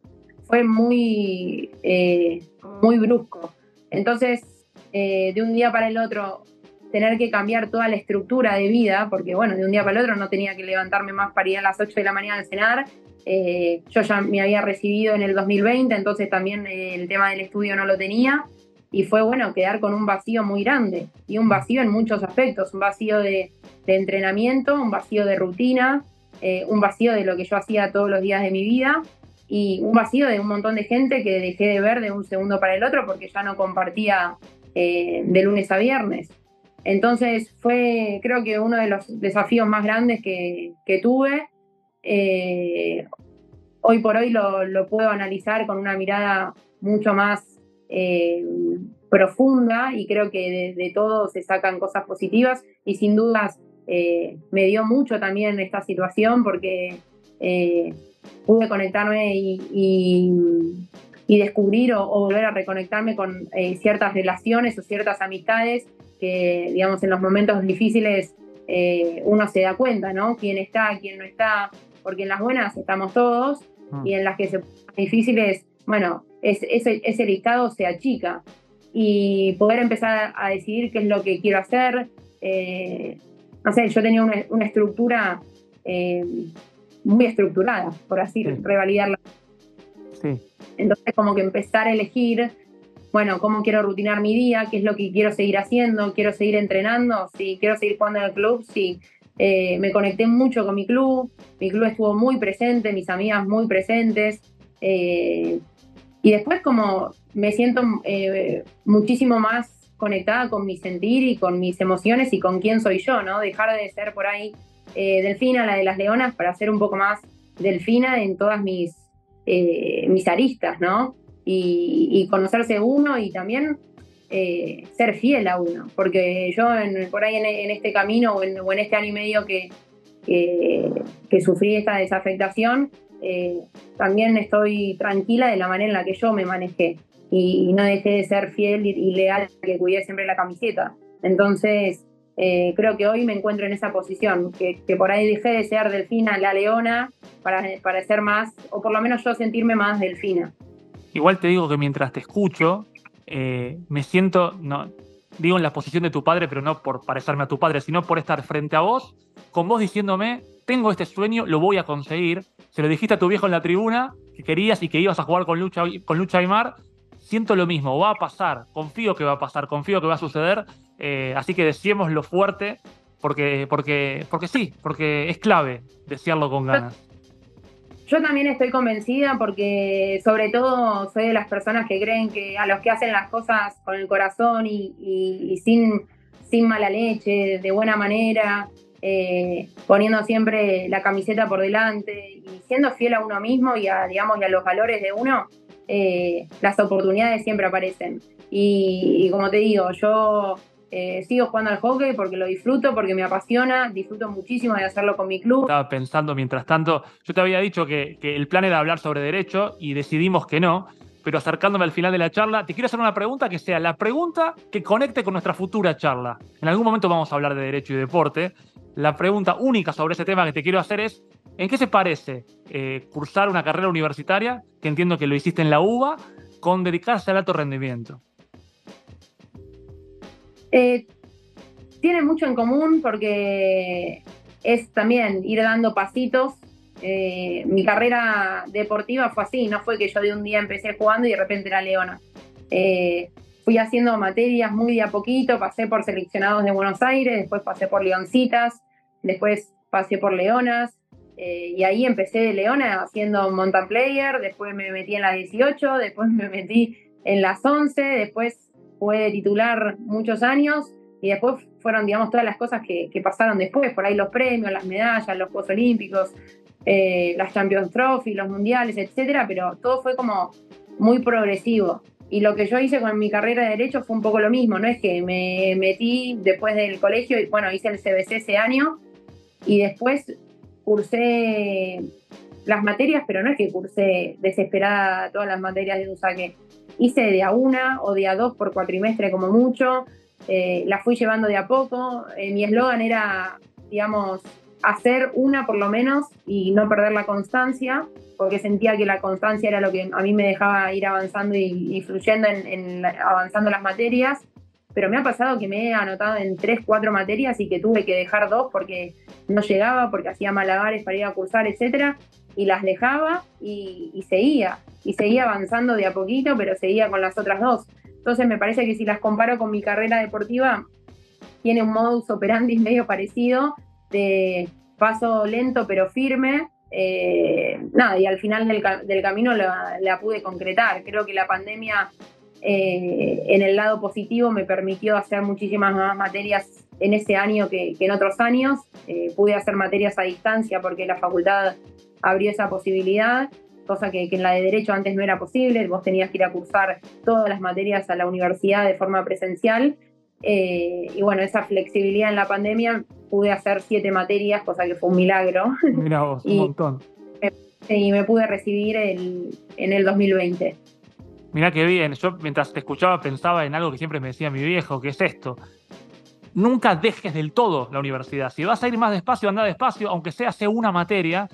fue muy, eh, muy brusco. Entonces, eh, de un día para el otro, tener que cambiar toda la estructura de vida, porque bueno, de un día para el otro no tenía que levantarme más para ir a las 8 de la mañana al cenar. Eh, yo ya me había recibido en el 2020, entonces también el tema del estudio no lo tenía. Y fue bueno quedar con un vacío muy grande, y un vacío en muchos aspectos, un vacío de, entrenamiento, un vacío de rutina, un vacío de lo que yo hacía todos los días de mi vida y un vacío de un montón de gente que dejé de ver de un segundo para el otro porque ya no compartía eh, de lunes a viernes. Entonces fue, creo que uno de los desafíos más grandes que, tuve. Eh, hoy por hoy lo, puedo analizar con una mirada mucho más eh, profunda y creo que de, todo se sacan cosas positivas y sin dudas eh, me dio mucho también esta situación porque pude conectarme y, descubrir o, volver a reconectarme con ciertas relaciones o ciertas amistades que, digamos, en los momentos difíciles uno se da cuenta, ¿no? Quién está, quién no está, porque en las buenas estamos todos mm. y en las que se difíciles, bueno, ese, ese listado se achica y poder empezar a decidir qué es lo que quiero hacer. Eh, no sé, yo tenía una, estructura eh, muy estructurada, por así revalidarla. Sí. Entonces, como que empezar a elegir bueno, cómo quiero rutinar mi día, qué es lo que quiero seguir haciendo, quiero seguir entrenando, si quiero seguir jugando en el club, sí. Eh, me conecté mucho con mi club, mi club estuvo muy presente, mis amigas muy presentes. Eh, y después como me siento eh, muchísimo más conectada con mi sentir y con mis emociones y con quién soy yo, ¿no? Dejar de ser por ahí delfina, la de las leonas, para ser un poco más delfina en todas mis, mis aristas, ¿no? y, conocerse uno y también eh, ser fiel a uno, porque yo por ahí en, este camino o en, este año y medio que, que, sufrí esta desafectación, eh, también estoy tranquila de la manera en la que yo me manejé y, no dejé de ser fiel y, leal, que cuidé siempre la camiseta. Entonces, eh, creo que hoy me encuentro en esa posición, que, por ahí dejé de ser delfina, la leona, para, para ser más, o por lo menos yo sentirme más delfina. Igual te digo que mientras te escucho, eh, me siento, no, digo en la posición de tu padre, pero no por parecerme a tu padre, sino por estar frente a vos, con vos diciéndome, tengo este sueño, lo voy a conseguir. Se lo dijiste a tu viejo en la tribuna, que querías y que ibas a jugar con Lucha, con Lucha Aymar. Siento lo mismo, va a pasar, confío que va a pasar, confío que va a suceder. Eh, así que lo fuerte, porque, porque, porque sí, porque es clave desearlo con ganas. Yo también estoy convencida porque sobre todo soy de las personas que creen que a los que hacen las cosas con el corazón y, sin, sin mala leche, de buena manera, eh, poniendo siempre la camiseta por delante y siendo fiel a uno mismo y a, digamos, a los valores de uno, eh, las oportunidades siempre aparecen. y, como te digo, yo eh, sigo jugando al hockey porque lo disfruto, porque me apasiona, disfruto muchísimo de hacerlo con mi club. Estaba pensando mientras tanto, yo te había dicho que, el plan era hablar sobre derecho y decidimos que no, pero acercándome al final de la charla, te quiero hacer una pregunta que sea la pregunta que conecte con nuestra futura charla. En algún momento vamos a hablar de derecho y deporte. La pregunta única sobre ese tema que te quiero hacer es, ¿en qué se parece eh, cursar una carrera universitaria, que entiendo que lo hiciste en la UBA, con dedicarse al alto rendimiento? Eh, tiene mucho en común porque es también ir dando pasitos. Eh, mi carrera deportiva fue así, no fue que yo de un día empecé jugando y de repente era leona. Eh, fui haciendo materias muy de a poquito, pasé por seleccionados de Buenos Aires, después pasé por leoncitas, después pasé por leonas, y ahí empecé de leona haciendo mountain player, después me metí en las 18, después me metí en las 11, después fue titular muchos años y después fueron, digamos, todas las cosas que, pasaron después, por ahí los premios, las medallas, los Juegos Olímpicos, eh, las Champions Trophy, los mundiales, etcétera, pero todo fue como muy progresivo. Y lo que yo hice con mi carrera de Derecho fue un poco lo mismo, no es que me metí después del colegio y bueno, hice el CBC ese año y después cursé las materias, pero no es que cursé desesperada todas las materias de un saque hice de a una o de a dos por cuatrimestre como mucho, eh, la fui llevando de a poco. Eh, mi eslogan era, digamos, hacer una por lo menos y no perder la constancia, porque sentía que la constancia era lo que a mí me dejaba ir avanzando y, fluyendo en, avanzando las materias. Pero me ha pasado que me he anotado en tres, cuatro materias y que tuve que dejar dos porque no llegaba, porque hacía malabares para ir a cursar, etcétera y las dejaba y, seguía, y seguía avanzando de a poquito, pero seguía con las otras dos. Entonces me parece que si las comparo con mi carrera deportiva, tiene un modus operandi medio parecido, de paso lento pero firme, eh, nada, y al final del, camino la, pude concretar. Creo que la pandemia eh, en el lado positivo me permitió hacer muchísimas más materias en ese año que, en otros años. Eh, pude hacer materias a distancia porque la facultad abrió esa posibilidad, cosa que, en la de Derecho antes no era posible. Vos tenías que ir a cursar todas las materias a la universidad de forma presencial. Eh, y bueno, esa flexibilidad en la pandemia pude hacer siete materias, cosa que fue un milagro. Mira vos, un montón. Y me pude recibir en el 2020. Mirá qué bien, yo mientras te escuchaba pensaba en algo que siempre me decía mi viejo, que es esto. Nunca dejes del todo la universidad. Si vas a ir más despacio, anda despacio, aunque sea hace una materia,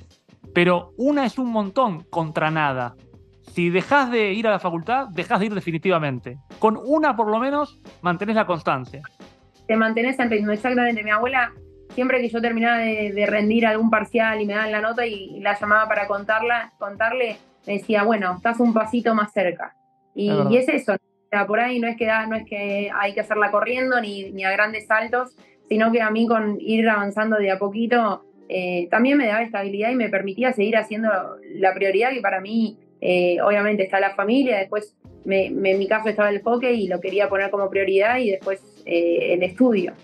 pero una es un montón contra nada. Si dejas de ir a la facultad, dejas de ir definitivamente. Con una por lo menos mantenés la constancia. Te mantenés en ritmo, exactamente. Mi abuela, siempre que yo terminaba de, rendir algún parcial y me daban la nota y, la llamaba para contarla, contarle, me decía, bueno, estás un pasito más cerca. Y, es eso, por ahí no es que, no es que hay que hacerla corriendo ni, ni, a grandes saltos, sino que a mí con ir avanzando de a poquito eh, también me daba estabilidad y me permitía seguir haciendo la prioridad que para mí eh, obviamente está la familia, después en mi caso estaba el hockey y lo quería poner como prioridad y después eh, el estudio.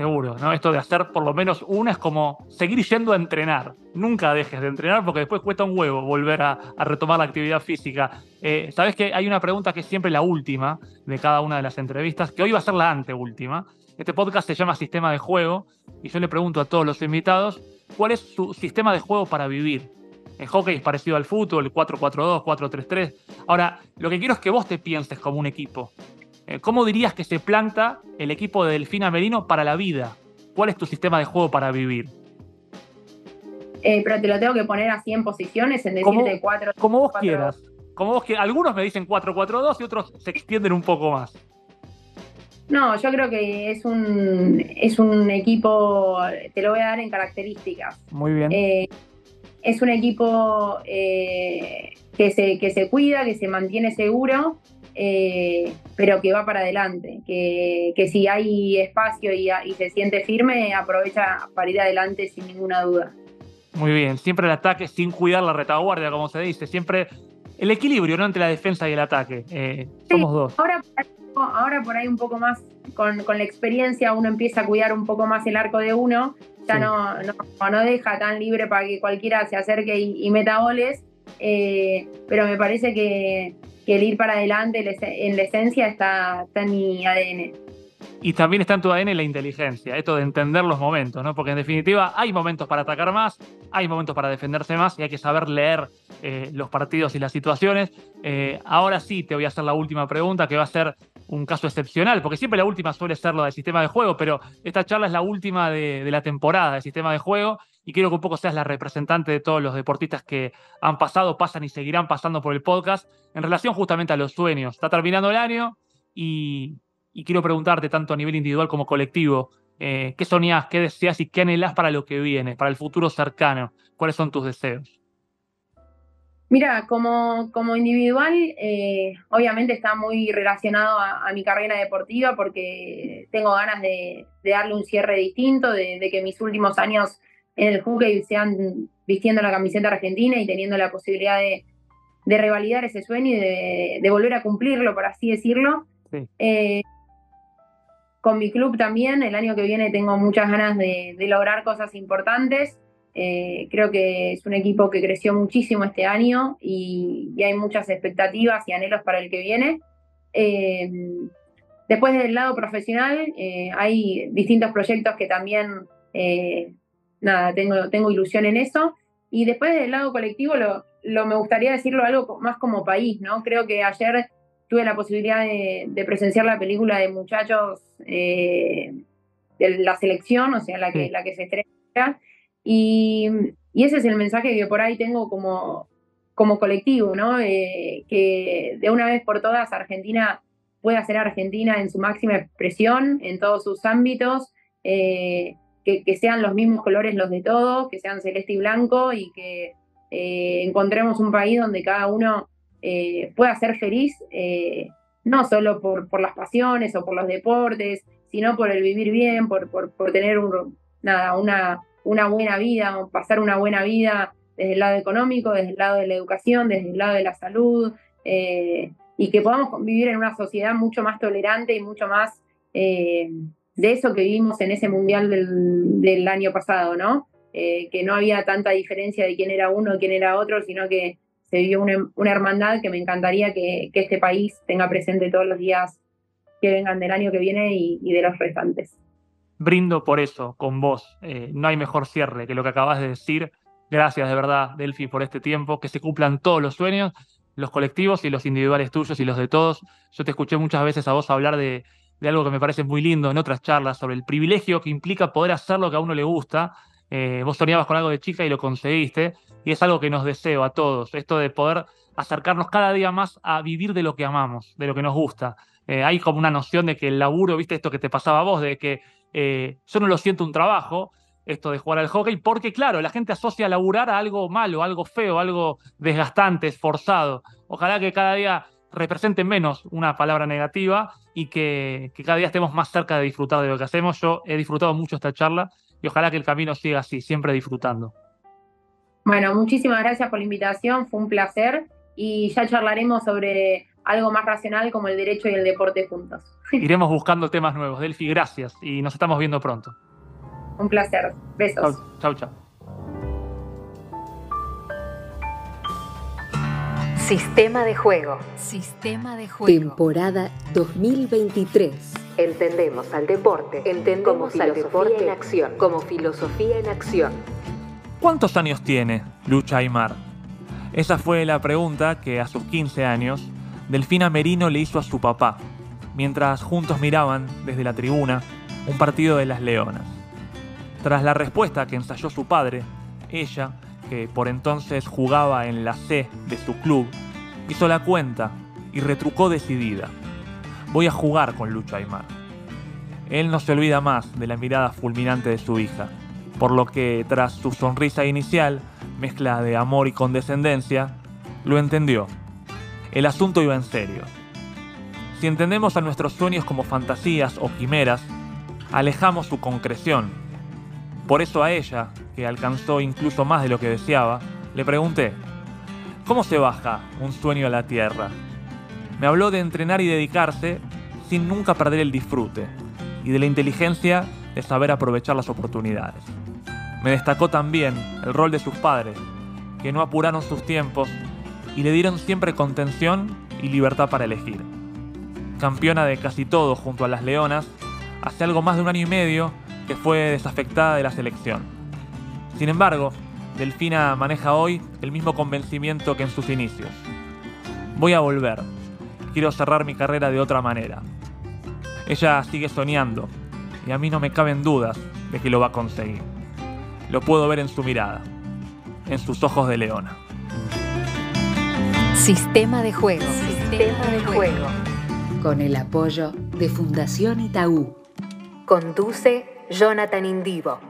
Seguro, ¿no? Esto de hacer por lo menos una es como seguir yendo a entrenar. Nunca dejes de entrenar porque después cuesta un huevo volver a, retomar la actividad física. Eh, Sabes que hay una pregunta que es siempre la última de cada una de las entrevistas, que hoy va a ser la anteúltima. Este podcast se llama Sistema de Juego y yo le pregunto a todos los invitados cuál es su sistema de juego para vivir. El hockey es parecido al fútbol, 4-4-2, 4-3-3. Ahora, lo que quiero es que vos te pienses como un equipo. Eh, ¿Cómo dirías que se planta el equipo de Delfina Merino para la vida? ¿Cuál es tu sistema de juego para vivir? Eh, pero te lo tengo que poner así en posiciones, en decir de cuatro. Como vos quieras. Como vos quieras. Algunos me dicen 4-4-2 y otros se extienden un poco más. No, yo creo que es un, es un equipo, te lo voy a dar en características. Muy bien. Eh, es un equipo que, se, que se cuida, que se mantiene seguro, eh, pero que va para adelante, que, si hay espacio y, se siente firme, aprovecha para ir adelante sin ninguna duda. Muy bien, siempre el ataque sin cuidar la retaguardia, como se dice, siempre el equilibrio ¿no? entre la defensa y el ataque. Eh, somos dos. Ahora, ahora por ahí un poco más, con, la experiencia, uno empieza a cuidar un poco más el arco de uno, ya no, no, deja tan libre para que cualquiera se acerque y, meta goles, eh, pero me parece que, el ir para adelante en la esencia está, en mi ADN. Y también está en tu ADN la inteligencia, esto de entender los momentos, ¿no? Porque en definitiva hay momentos para atacar más, hay momentos para defenderse más y hay que saber leer eh, los partidos y las situaciones. Eh, ahora sí te voy a hacer la última pregunta, que va a ser un caso excepcional, porque siempre la última suele ser lo del sistema de juego, pero esta charla es la última de, la temporada del sistema de juego y quiero que un poco seas la representante de todos los deportistas que han pasado, pasan y seguirán pasando por el podcast en relación justamente a los sueños. Está terminando el año y, quiero preguntarte tanto a nivel individual como colectivo, eh, ¿qué soñás, qué deseas y qué anhelás para lo que viene, para el futuro cercano? ¿Cuáles son tus deseos? Mira, como, como individual, eh, obviamente está muy relacionado a, mi carrera deportiva porque tengo ganas de, darle un cierre distinto, de, de, que mis últimos años en el hockey sean vistiendo la camiseta argentina y teniendo la posibilidad de, revalidar ese sueño y de, volver a cumplirlo, por así decirlo. Eh, con mi club también, el año que viene tengo muchas ganas de, lograr cosas importantes. Eh, creo que es un equipo que creció muchísimo este año y, hay muchas expectativas y anhelos para el que viene. Eh, después del lado profesional, hay distintos proyectos que también nada, tengo, tengo ilusión en eso. Y después del lado colectivo, lo, lo, me gustaría decirlo algo más como país, ¿no? Creo que ayer tuve la posibilidad de, presenciar la película de muchachos eh, de la selección, o sea, la que, la que se estrena. Y, ese es el mensaje que por ahí tengo como, como colectivo, ¿no? Eh, que de una vez por todas Argentina pueda ser Argentina en su máxima expresión, en todos sus ámbitos. Eh, que, sean los mismos colores los de todos, que sean celeste y blanco y que eh, encontremos un país donde cada uno pueda ser feliz, no solo por, por, las pasiones o por los deportes, sino por el vivir bien, por, por, por tener nada, una, una buena vida, o pasar una buena vida desde el lado económico, desde el lado de la educación, desde el lado de la salud. y y que podamos vivir en una sociedad mucho más tolerante y mucho más eh, de eso que vivimos en ese mundial del, año pasado, ¿no? Eh, que no había tanta diferencia de quién era uno y quién era otro, sino que se vivió una, hermandad que me encantaría que, este país tenga presente todos los días que vengan del año que viene y, de los restantes. Brindo por eso, con vos. Eh, no hay mejor cierre que lo que acabas de decir. Gracias de verdad, Delphi, por este tiempo. Que se cumplan todos los sueños, los colectivos y los individuales tuyos y los de todos. Yo te escuché muchas veces a vos hablar de, de algo que me parece muy lindo en otras charlas sobre el privilegio que implica poder hacer lo que a uno le gusta. Eh, vos soñabas con algo de chica y lo conseguiste, y es algo que nos deseo a todos, esto de poder acercarnos cada día más a vivir de lo que amamos, de lo que nos gusta. Eh, hay como una noción de que el laburo, viste esto que te pasaba a vos, de que eh, yo no lo siento un trabajo, esto de jugar al hockey, porque claro, la gente asocia laburar a algo malo, algo feo, algo desgastante, esforzado. Ojalá que cada día represente menos una palabra negativa y que, cada día estemos más cerca de disfrutar de lo que hacemos. Yo he disfrutado mucho esta charla y ojalá que el camino siga así, siempre disfrutando. Bueno, muchísimas gracias por la invitación, fue un placer y ya charlaremos sobre algo más racional como el derecho y el deporte juntos. Iremos buscando temas nuevos. Delphi, gracias y nos estamos viendo pronto. Un placer. Besos. Chau, chau. Sistema de juego. Sistema de juego. Temporada 2023. Entendemos al deporte. Entendemos al deporte en acción. Como filosofía en acción. ¿Cuántos años tiene Lucha Aymar? Esa fue la pregunta que a sus 15 años Delfina Merino le hizo a su papá, mientras juntos miraban desde la tribuna un partido de las Leonas. Tras la respuesta que ensayó su padre, ella que por entonces jugaba en la C de su club, hizo la cuenta y retrucó decidida. Voy a jugar con Lucho Aymar. Él no se olvida más de la mirada fulminante de su hija, por lo que tras su sonrisa inicial, mezcla de amor y condescendencia, lo entendió. El asunto iba en serio. Si entendemos a nuestros sueños como fantasías o quimeras, alejamos su concreción. Por eso a ella, que alcanzó incluso más de lo que deseaba, le pregunté, ¿cómo se baja un sueño a la tierra? Me habló de entrenar y dedicarse sin nunca perder el disfrute y de la inteligencia de saber aprovechar las oportunidades. Me destacó también el rol de sus padres, que no apuraron sus tiempos y le dieron siempre contención y libertad para elegir. Campeona de casi todo junto a las Leonas, hace algo más de un año y medio que fue desafectada de la selección. Sin embargo, Delfina maneja hoy el mismo convencimiento que en sus inicios. Voy a volver. Quiero cerrar mi carrera de otra manera. Ella sigue soñando y a mí no me caben dudas de que lo va a conseguir. Lo puedo ver en su mirada, en sus ojos de leona. Sistema de juego. Sistema de juego. Con el apoyo de Fundación Itaú. Conduce Jonathan Indivo.